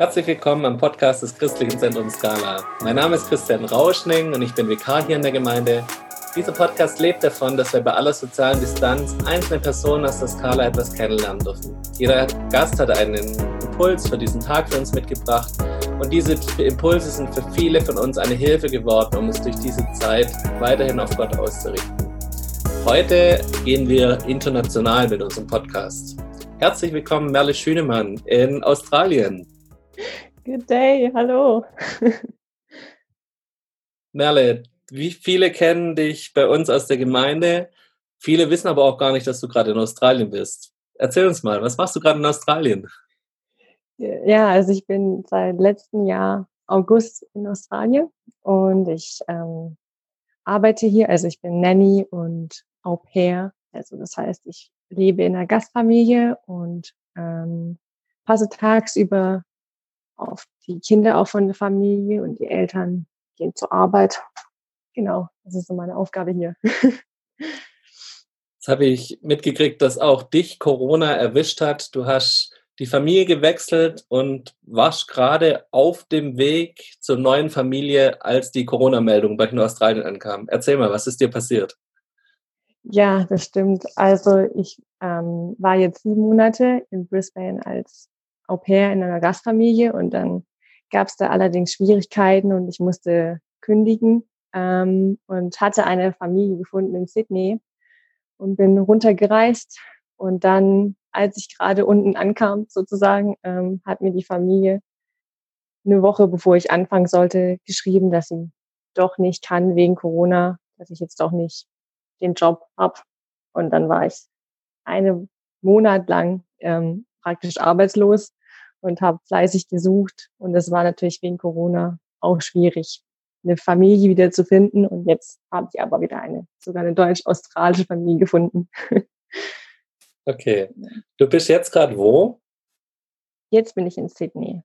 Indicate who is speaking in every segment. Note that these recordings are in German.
Speaker 1: Herzlich willkommen am Podcast des Christlichen Zentrums Skala. Mein Name ist Christian Rauschning und ich bin Vikar hier in der Gemeinde. Dieser Podcast lebt davon, dass wir bei aller sozialen Distanz einzelne Personen aus der Skala etwas kennenlernen dürfen. Jeder Gast hat einen Impuls für diesen Tag für uns mitgebracht und diese Impulse sind für viele von uns eine Hilfe geworden, um uns durch diese Zeit weiterhin auf Gott auszurichten. Heute gehen wir international mit unserem Podcast. Herzlich willkommen, Merle Schünemann in Australien.
Speaker 2: Good day, hallo.
Speaker 1: Merle, wie viele kennen dich bei uns aus der Gemeinde? Viele wissen aber auch gar nicht, dass du gerade in Australien bist. Erzähl uns mal, was machst du gerade in Australien?
Speaker 2: Ja, also ich bin seit letztem Jahr August in Australien und ich ähm, arbeite hier. Also ich bin Nanny und Au pair. Also das heißt, ich lebe in einer Gastfamilie und ähm, passe tagsüber auf die Kinder auch von der Familie und die Eltern gehen zur Arbeit. Genau, das ist so meine Aufgabe hier.
Speaker 1: Jetzt habe ich mitgekriegt, dass auch dich Corona erwischt hat. Du hast die Familie gewechselt und warst gerade auf dem Weg zur neuen Familie, als die Corona-Meldung bei Australien ankam. Erzähl mal, was ist dir passiert?
Speaker 2: Ja, das stimmt. Also ich ähm, war jetzt sieben Monate in Brisbane als Au pair in einer Gastfamilie und dann gab es da allerdings Schwierigkeiten und ich musste kündigen ähm, und hatte eine Familie gefunden in Sydney und bin runtergereist und dann, als ich gerade unten ankam, sozusagen, ähm, hat mir die Familie eine Woche bevor ich anfangen sollte, geschrieben, dass sie doch nicht kann wegen Corona, dass ich jetzt doch nicht den Job habe. Und dann war ich einen Monat lang ähm, praktisch arbeitslos und habe fleißig gesucht. Und es war natürlich wegen Corona auch schwierig, eine Familie wieder zu finden. Und jetzt habe ich aber wieder eine, sogar eine deutsch-australische Familie gefunden.
Speaker 1: Okay. Du bist jetzt gerade wo?
Speaker 2: Jetzt bin ich in Sydney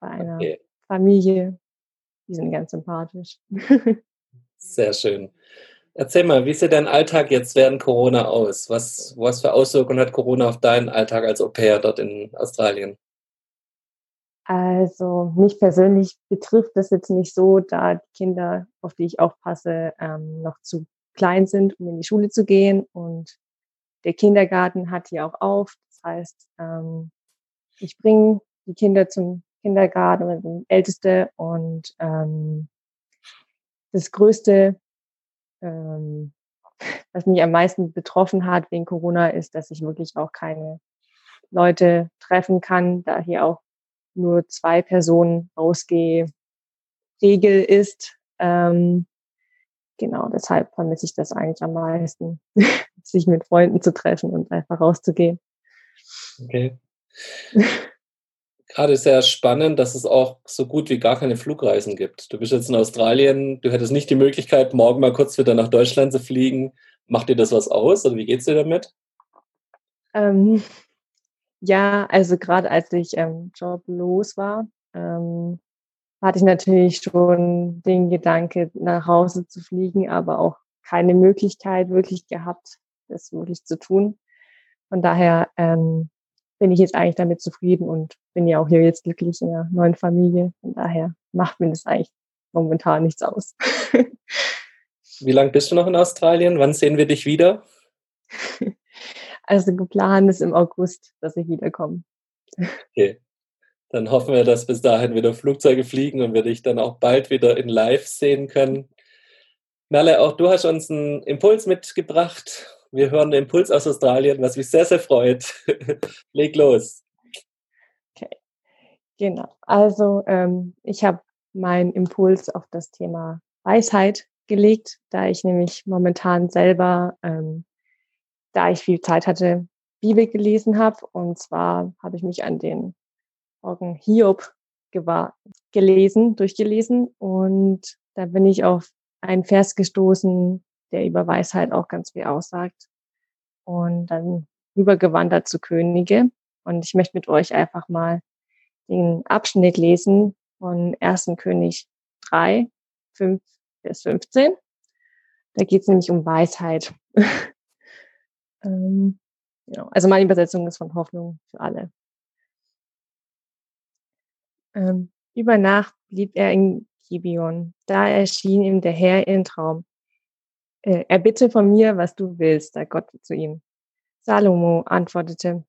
Speaker 2: bei einer okay. Familie. Die sind ganz sympathisch.
Speaker 1: Sehr schön. Erzähl mal, wie sieht dein Alltag jetzt während Corona aus? Was, was für Auswirkungen hat Corona auf deinen Alltag als Au pair dort in Australien?
Speaker 2: Also mich persönlich betrifft das jetzt nicht so, da die Kinder, auf die ich aufpasse, ähm, noch zu klein sind, um in die Schule zu gehen. Und der Kindergarten hat hier auch auf. Das heißt, ähm, ich bringe die Kinder zum Kindergarten, mit dem Älteste. Und ähm, das größte ähm, was mich am meisten betroffen hat wegen Corona, ist, dass ich wirklich auch keine Leute treffen kann, da hier auch nur zwei Personen rausgehe, Regel ist. Ähm, genau, deshalb vermisse ich das eigentlich am meisten, sich mit Freunden zu treffen und einfach rauszugehen.
Speaker 1: Okay. gerade sehr spannend, dass es auch so gut wie gar keine Flugreisen gibt. Du bist jetzt in Australien, du hättest nicht die Möglichkeit, morgen mal kurz wieder nach Deutschland zu fliegen. Macht dir das was aus oder wie geht's dir damit?
Speaker 2: Ähm, ja, also gerade als ich ähm, joblos war, ähm, hatte ich natürlich schon den Gedanke, nach Hause zu fliegen, aber auch keine Möglichkeit wirklich gehabt, das wirklich zu tun. Von daher ähm, bin ich jetzt eigentlich damit zufrieden und bin ja auch hier jetzt glücklich in einer neuen Familie. Von daher macht mir das eigentlich momentan nichts aus.
Speaker 1: Wie lange bist du noch in Australien? Wann sehen wir dich wieder?
Speaker 2: Also geplant ist im August, dass ich wiederkomme.
Speaker 1: Okay. Dann hoffen wir, dass bis dahin wieder Flugzeuge fliegen und wir dich dann auch bald wieder in Live sehen können. Merle, auch du hast uns einen Impuls mitgebracht wir hören den Impuls aus Australien, was mich sehr, sehr freut. Leg los.
Speaker 2: Okay, genau. Also ähm, ich habe meinen Impuls auf das Thema Weisheit gelegt, da ich nämlich momentan selber, ähm, da ich viel Zeit hatte, Bibel gelesen habe. Und zwar habe ich mich an den Morgen Hiob gelesen, durchgelesen. Und da bin ich auf einen Vers gestoßen, der über Weisheit auch ganz viel aussagt. Und dann rübergewandert zu Könige. Und ich möchte mit euch einfach mal den Abschnitt lesen von 1. König 3, 5 bis 15. Da geht es nämlich um Weisheit. ähm, genau. Also meine Übersetzung ist von Hoffnung für alle. Ähm, über Nacht blieb er in Gibeon. Da erschien ihm der Herr in Traum. Äh, erbitte von mir, was du willst, sagt Gott zu ihm. Salomo antwortete,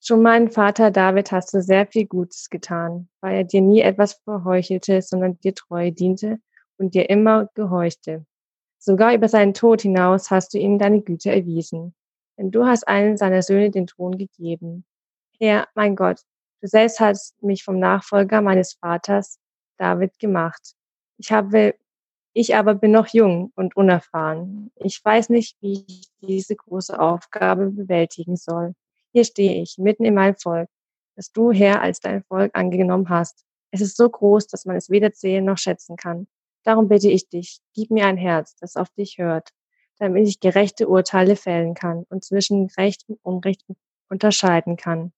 Speaker 2: schon meinen Vater David hast du sehr viel Gutes getan, weil er dir nie etwas verheuchelte, sondern dir treu diente und dir immer gehorchte. Sogar über seinen Tod hinaus hast du ihm deine Güte erwiesen, denn du hast einen seiner Söhne den Thron gegeben. Herr, mein Gott, du selbst hast mich vom Nachfolger meines Vaters David gemacht. Ich habe ich aber bin noch jung und unerfahren. Ich weiß nicht, wie ich diese große Aufgabe bewältigen soll. Hier stehe ich, mitten in meinem Volk, das du, Herr, als dein Volk angenommen hast. Es ist so groß, dass man es weder zählen noch schätzen kann. Darum bitte ich dich, gib mir ein Herz, das auf dich hört, damit ich gerechte Urteile fällen kann und zwischen Recht und Unrecht unterscheiden kann.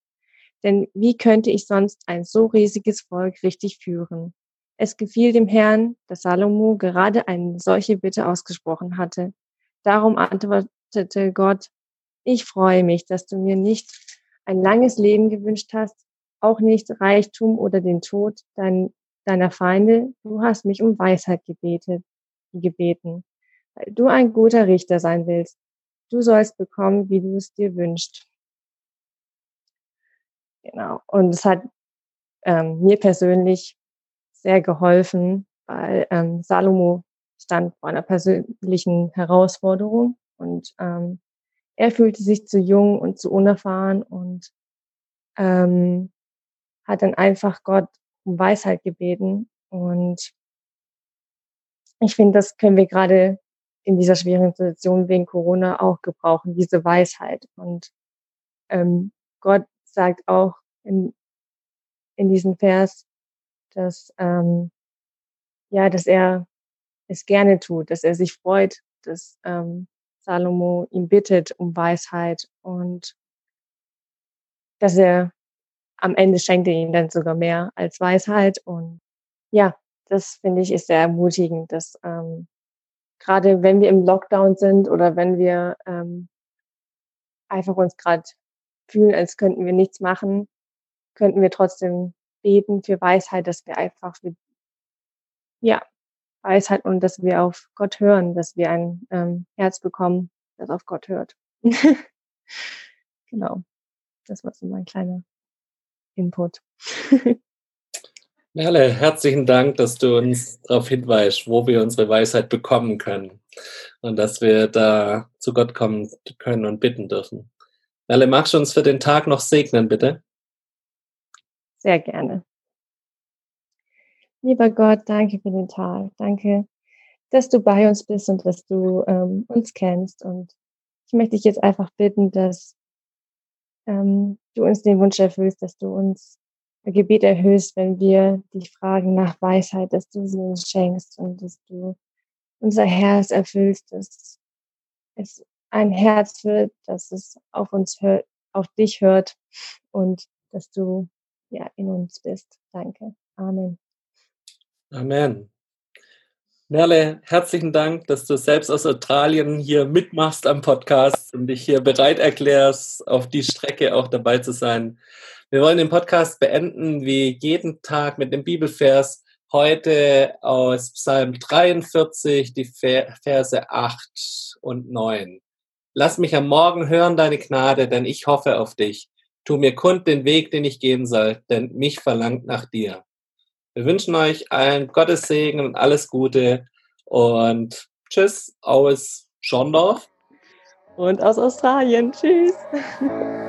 Speaker 2: Denn wie könnte ich sonst ein so riesiges Volk richtig führen? Es gefiel dem Herrn, dass Salomo gerade eine solche Bitte ausgesprochen hatte. Darum antwortete Gott, ich freue mich, dass du mir nicht ein langes Leben gewünscht hast, auch nicht Reichtum oder den Tod dein, deiner Feinde. Du hast mich um Weisheit gebetet, gebeten, du ein guter Richter sein willst. Du sollst bekommen, wie du es dir wünschst. Genau. Und es hat ähm, mir persönlich sehr geholfen, weil ähm, Salomo stand vor einer persönlichen Herausforderung und ähm, er fühlte sich zu jung und zu unerfahren und ähm, hat dann einfach Gott um Weisheit gebeten. Und ich finde, das können wir gerade in dieser schwierigen Situation wegen Corona auch gebrauchen, diese Weisheit. Und ähm, Gott sagt auch in, in diesem Vers, dass, ähm, ja, dass er es gerne tut, dass er sich freut, dass ähm, Salomo ihn bittet um Weisheit und dass er am Ende schenkt er ihm dann sogar mehr als Weisheit. Und ja, das finde ich ist sehr ermutigend, dass ähm, gerade wenn wir im Lockdown sind oder wenn wir ähm, einfach uns gerade fühlen, als könnten wir nichts machen, könnten wir trotzdem beten für Weisheit, dass wir einfach für, ja, Weisheit und dass wir auf Gott hören, dass wir ein ähm, Herz bekommen, das auf Gott hört. genau. Das war so mein kleiner Input.
Speaker 1: Merle, herzlichen Dank, dass du uns darauf hinweist, wo wir unsere Weisheit bekommen können und dass wir da zu Gott kommen können und bitten dürfen. Merle, magst du uns für den Tag noch segnen, bitte?
Speaker 2: Sehr gerne. Lieber Gott, danke für den Tag. Danke, dass du bei uns bist und dass du ähm, uns kennst. Und ich möchte dich jetzt einfach bitten, dass ähm, du uns den Wunsch erfüllst, dass du uns Gebet erhöhst, wenn wir dich fragen nach Weisheit, dass du sie uns schenkst und dass du unser Herz erfüllst, dass es ein Herz wird, dass es auf uns hört, auf dich hört und dass du ja in uns bist. Danke. Amen.
Speaker 1: Amen. Merle, herzlichen Dank, dass du selbst aus Australien hier mitmachst am Podcast und dich hier bereit erklärst, auf die Strecke auch dabei zu sein. Wir wollen den Podcast beenden wie jeden Tag mit dem Bibelvers. Heute aus Psalm 43, die Verse 8 und 9. Lass mich am Morgen hören deine Gnade, denn ich hoffe auf dich. Tu mir kund den Weg, den ich gehen soll, denn mich verlangt nach dir. Wir wünschen euch allen Gottes Segen und alles Gute und tschüss aus Schondorf.
Speaker 2: Und aus Australien. Tschüss.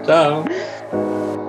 Speaker 1: Ciao.